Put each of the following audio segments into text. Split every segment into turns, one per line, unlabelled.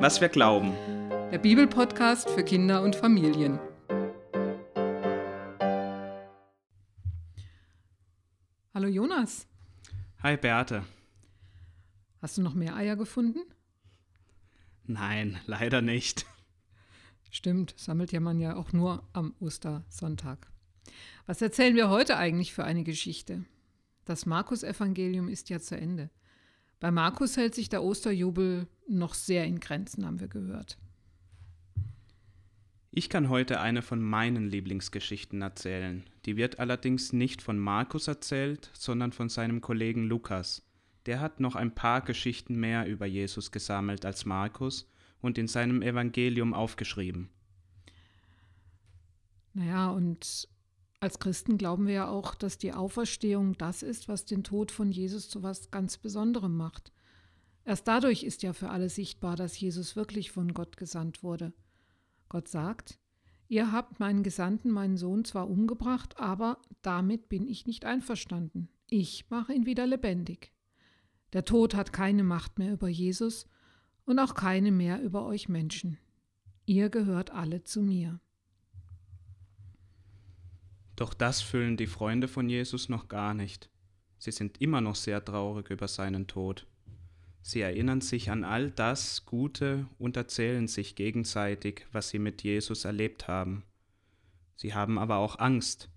was wir glauben.
Der Bibelpodcast für Kinder und Familien. Hallo Jonas.
Hi Beate.
Hast du noch mehr Eier gefunden?
Nein, leider nicht.
Stimmt, sammelt ja man ja auch nur am Ostersonntag. Was erzählen wir heute eigentlich für eine Geschichte? Das Markus-Evangelium ist ja zu Ende. Bei Markus hält sich der Osterjubel noch sehr in Grenzen, haben wir gehört.
Ich kann heute eine von meinen Lieblingsgeschichten erzählen. Die wird allerdings nicht von Markus erzählt, sondern von seinem Kollegen Lukas. Der hat noch ein paar Geschichten mehr über Jesus gesammelt als Markus und in seinem Evangelium aufgeschrieben.
Naja, und als Christen glauben wir ja auch, dass die Auferstehung das ist, was den Tod von Jesus zu was ganz Besonderem macht. Erst dadurch ist ja für alle sichtbar, dass Jesus wirklich von Gott gesandt wurde. Gott sagt, ihr habt meinen Gesandten, meinen Sohn zwar umgebracht, aber damit bin ich nicht einverstanden. Ich mache ihn wieder lebendig. Der Tod hat keine Macht mehr über Jesus und auch keine mehr über euch Menschen. Ihr gehört alle zu mir.
Doch das fühlen die Freunde von Jesus noch gar nicht. Sie sind immer noch sehr traurig über seinen Tod. Sie erinnern sich an all das Gute und erzählen sich gegenseitig, was sie mit Jesus erlebt haben. Sie haben aber auch Angst.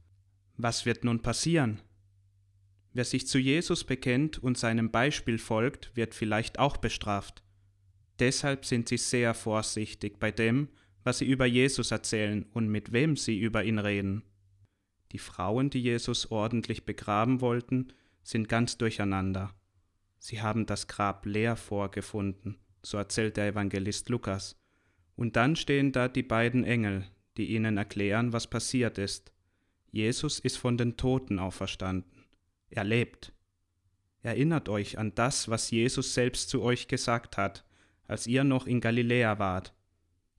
Was wird nun passieren? Wer sich zu Jesus bekennt und seinem Beispiel folgt, wird vielleicht auch bestraft. Deshalb sind sie sehr vorsichtig bei dem, was sie über Jesus erzählen und mit wem sie über ihn reden. Die Frauen, die Jesus ordentlich begraben wollten, sind ganz durcheinander. Sie haben das Grab leer vorgefunden, so erzählt der Evangelist Lukas. Und dann stehen da die beiden Engel, die ihnen erklären, was passiert ist. Jesus ist von den Toten auferstanden. Er lebt. Erinnert euch an das, was Jesus selbst zu euch gesagt hat, als ihr noch in Galiläa wart.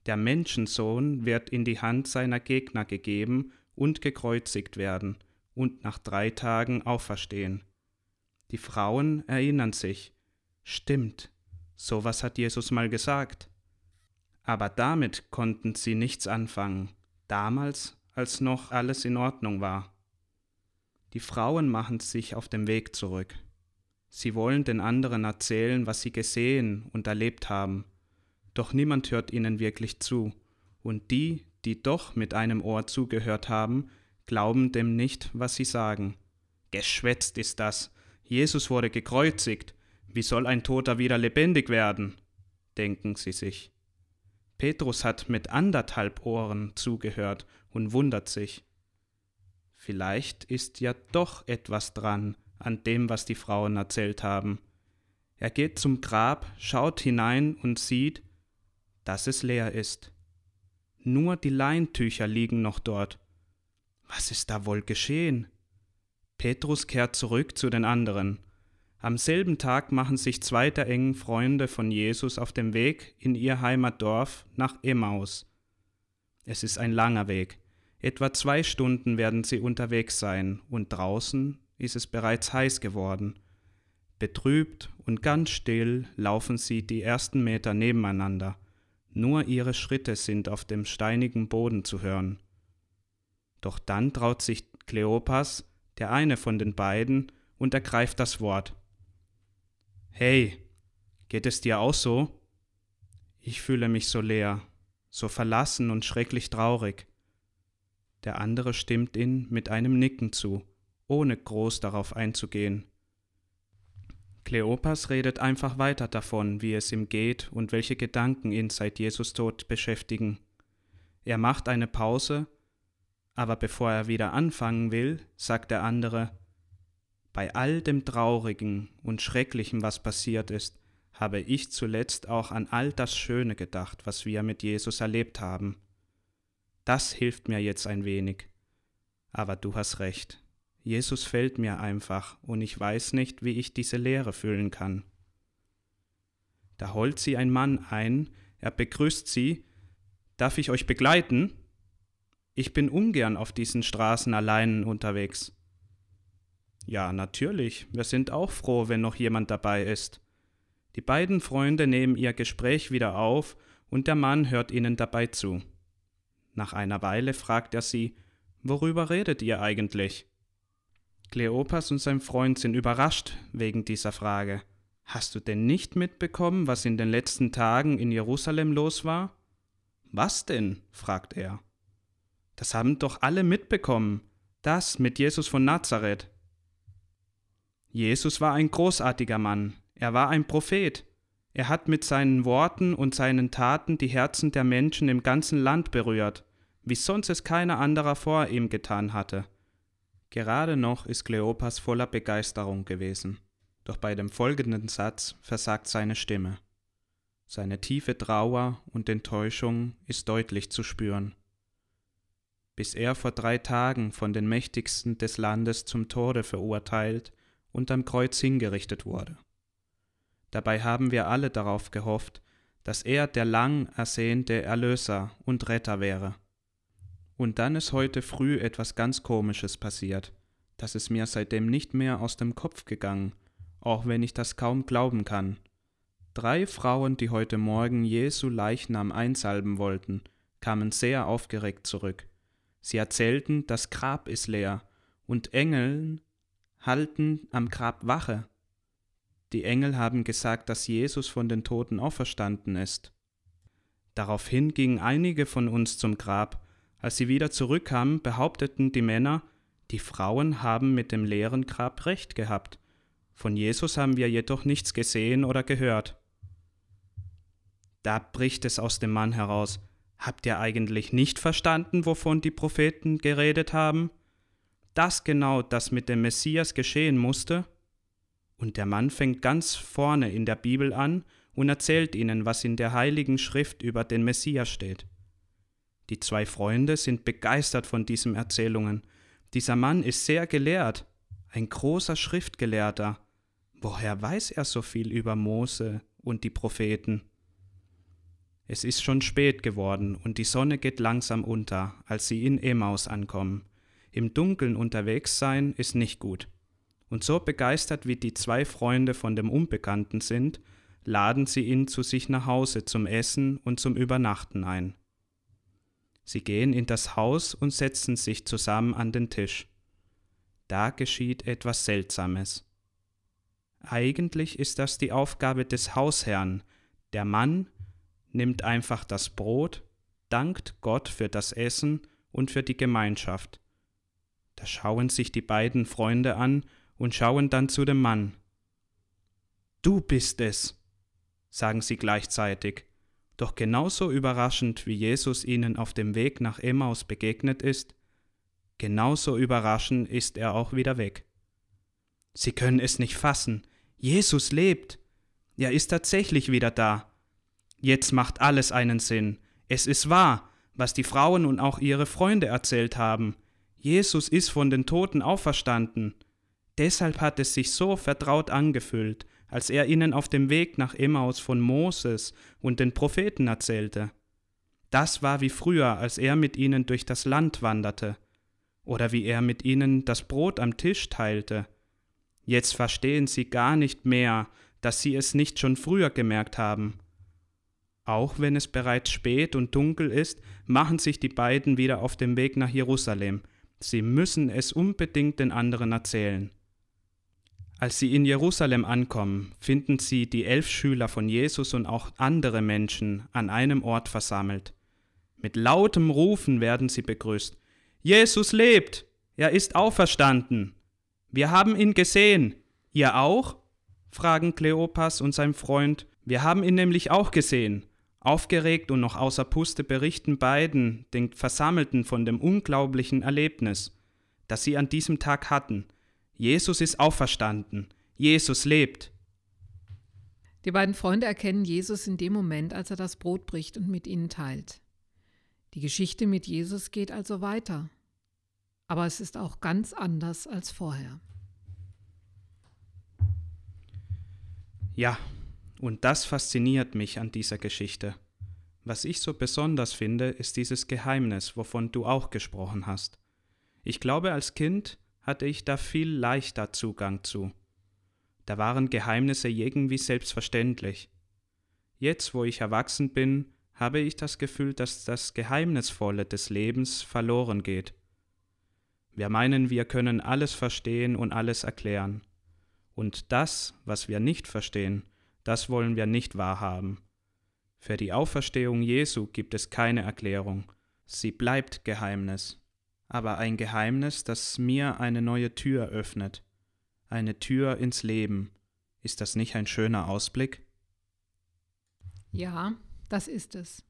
Der Menschensohn wird in die Hand seiner Gegner gegeben und gekreuzigt werden und nach drei Tagen auferstehen. Die Frauen erinnern sich, stimmt, sowas hat Jesus mal gesagt. Aber damit konnten sie nichts anfangen, damals, als noch alles in Ordnung war. Die Frauen machen sich auf dem Weg zurück. Sie wollen den anderen erzählen, was sie gesehen und erlebt haben, doch niemand hört ihnen wirklich zu, und die, die doch mit einem Ohr zugehört haben, glauben dem nicht, was sie sagen. Geschwätzt ist das. Jesus wurde gekreuzigt. Wie soll ein Toter wieder lebendig werden? denken sie sich. Petrus hat mit anderthalb Ohren zugehört und wundert sich. Vielleicht ist ja doch etwas dran an dem, was die Frauen erzählt haben. Er geht zum Grab, schaut hinein und sieht, dass es leer ist. Nur die Leintücher liegen noch dort. Was ist da wohl geschehen? Petrus kehrt zurück zu den anderen. Am selben Tag machen sich zwei der engen Freunde von Jesus auf dem Weg in ihr Heimatdorf nach Emmaus. Es ist ein langer Weg. Etwa zwei Stunden werden sie unterwegs sein, und draußen ist es bereits heiß geworden. Betrübt und ganz still laufen sie die ersten Meter nebeneinander. Nur ihre Schritte sind auf dem steinigen Boden zu hören. Doch dann traut sich Kleopas, der eine von den beiden, und ergreift das Wort. Hey, geht es dir auch so? Ich fühle mich so leer, so verlassen und schrecklich traurig. Der andere stimmt ihn mit einem Nicken zu, ohne groß darauf einzugehen. Kleopas redet einfach weiter davon, wie es ihm geht und welche Gedanken ihn seit Jesus Tod beschäftigen. Er macht eine Pause, aber bevor er wieder anfangen will, sagt der andere, bei all dem Traurigen und Schrecklichen, was passiert ist, habe ich zuletzt auch an all das Schöne gedacht, was wir mit Jesus erlebt haben. Das hilft mir jetzt ein wenig. Aber du hast recht. Jesus fällt mir einfach und ich weiß nicht, wie ich diese Leere füllen kann. Da holt sie ein Mann ein, er begrüßt sie. Darf ich euch begleiten? Ich bin ungern auf diesen Straßen allein unterwegs. Ja, natürlich, wir sind auch froh, wenn noch jemand dabei ist. Die beiden Freunde nehmen ihr Gespräch wieder auf und der Mann hört ihnen dabei zu. Nach einer Weile fragt er sie, worüber redet ihr eigentlich? Kleopas und sein Freund sind überrascht wegen dieser Frage. Hast du denn nicht mitbekommen, was in den letzten Tagen in Jerusalem los war? Was denn? fragt er. Das haben doch alle mitbekommen. Das mit Jesus von Nazareth. Jesus war ein großartiger Mann. Er war ein Prophet. Er hat mit seinen Worten und seinen Taten die Herzen der Menschen im ganzen Land berührt, wie sonst es keiner anderer vor ihm getan hatte. Gerade noch ist Kleopas voller Begeisterung gewesen, doch bei dem folgenden Satz versagt seine Stimme. Seine tiefe Trauer und Enttäuschung ist deutlich zu spüren. Bis er vor drei Tagen von den Mächtigsten des Landes zum Tode verurteilt und am Kreuz hingerichtet wurde. Dabei haben wir alle darauf gehofft, dass er der lang ersehnte Erlöser und Retter wäre. Und dann ist heute früh etwas ganz Komisches passiert, das ist mir seitdem nicht mehr aus dem Kopf gegangen, auch wenn ich das kaum glauben kann. Drei Frauen, die heute Morgen Jesu Leichnam einsalben wollten, kamen sehr aufgeregt zurück. Sie erzählten, das Grab ist leer, und Engeln halten am Grab Wache. Die Engel haben gesagt, dass Jesus von den Toten auferstanden ist. Daraufhin gingen einige von uns zum Grab. Als sie wieder zurückkamen, behaupteten die Männer, die Frauen haben mit dem leeren Grab recht gehabt. Von Jesus haben wir jedoch nichts gesehen oder gehört. Da bricht es aus dem Mann heraus. Habt ihr eigentlich nicht verstanden, wovon die Propheten geredet haben? Das genau, das mit dem Messias geschehen musste? Und der Mann fängt ganz vorne in der Bibel an und erzählt ihnen, was in der heiligen Schrift über den Messias steht. Die zwei Freunde sind begeistert von diesen Erzählungen. Dieser Mann ist sehr gelehrt, ein großer Schriftgelehrter. Woher weiß er so viel über Mose und die Propheten? Es ist schon spät geworden und die Sonne geht langsam unter, als sie in Emaus ankommen. Im Dunkeln unterwegs sein ist nicht gut. Und so begeistert wie die zwei Freunde von dem Unbekannten sind, laden sie ihn zu sich nach Hause zum Essen und zum Übernachten ein. Sie gehen in das Haus und setzen sich zusammen an den Tisch. Da geschieht etwas Seltsames. Eigentlich ist das die Aufgabe des Hausherrn. Der Mann nimmt einfach das Brot, dankt Gott für das Essen und für die Gemeinschaft. Da schauen sich die beiden Freunde an und schauen dann zu dem Mann. Du bist es, sagen sie gleichzeitig. Doch genauso überraschend wie Jesus ihnen auf dem Weg nach Emmaus begegnet ist, genauso überraschend ist er auch wieder weg. Sie können es nicht fassen. Jesus lebt. Er ist tatsächlich wieder da. Jetzt macht alles einen Sinn. Es ist wahr, was die Frauen und auch ihre Freunde erzählt haben. Jesus ist von den Toten auferstanden. Deshalb hat es sich so vertraut angefühlt, als er ihnen auf dem Weg nach Emmaus von Moses und den Propheten erzählte. Das war wie früher, als er mit ihnen durch das Land wanderte, oder wie er mit ihnen das Brot am Tisch teilte. Jetzt verstehen sie gar nicht mehr, dass sie es nicht schon früher gemerkt haben. Auch wenn es bereits spät und dunkel ist, machen sich die beiden wieder auf den Weg nach Jerusalem. Sie müssen es unbedingt den anderen erzählen. Als sie in Jerusalem ankommen, finden sie die elf Schüler von Jesus und auch andere Menschen an einem Ort versammelt. Mit lautem Rufen werden sie begrüßt. Jesus lebt! Er ist auferstanden! Wir haben ihn gesehen! Ihr auch? fragen Kleopas und sein Freund. Wir haben ihn nämlich auch gesehen. Aufgeregt und noch außer Puste berichten beiden den Versammelten von dem unglaublichen Erlebnis, das sie an diesem Tag hatten. Jesus ist auferstanden. Jesus lebt.
Die beiden Freunde erkennen Jesus in dem Moment, als er das Brot bricht und mit ihnen teilt. Die Geschichte mit Jesus geht also weiter. Aber es ist auch ganz anders als vorher.
Ja, und das fasziniert mich an dieser Geschichte. Was ich so besonders finde, ist dieses Geheimnis, wovon du auch gesprochen hast. Ich glaube, als Kind hatte ich da viel leichter Zugang zu. Da waren Geheimnisse irgendwie selbstverständlich. Jetzt, wo ich erwachsen bin, habe ich das Gefühl, dass das Geheimnisvolle des Lebens verloren geht. Wir meinen, wir können alles verstehen und alles erklären. Und das, was wir nicht verstehen, das wollen wir nicht wahrhaben. Für die Auferstehung Jesu gibt es keine Erklärung, sie bleibt Geheimnis, aber ein Geheimnis, das mir eine neue Tür öffnet, eine Tür ins Leben. Ist das nicht ein schöner Ausblick?
Ja, das ist es.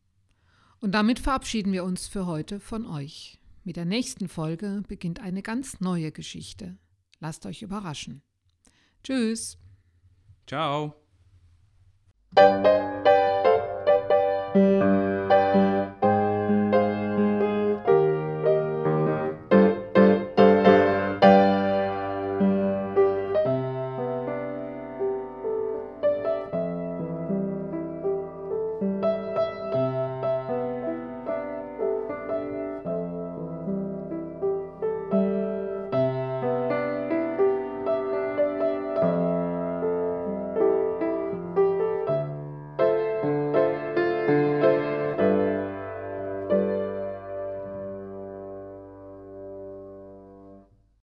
Und damit verabschieden wir uns für heute von euch. Mit der nächsten Folge beginnt eine ganz neue Geschichte. Lasst euch überraschen. Tschüss.
Ciao.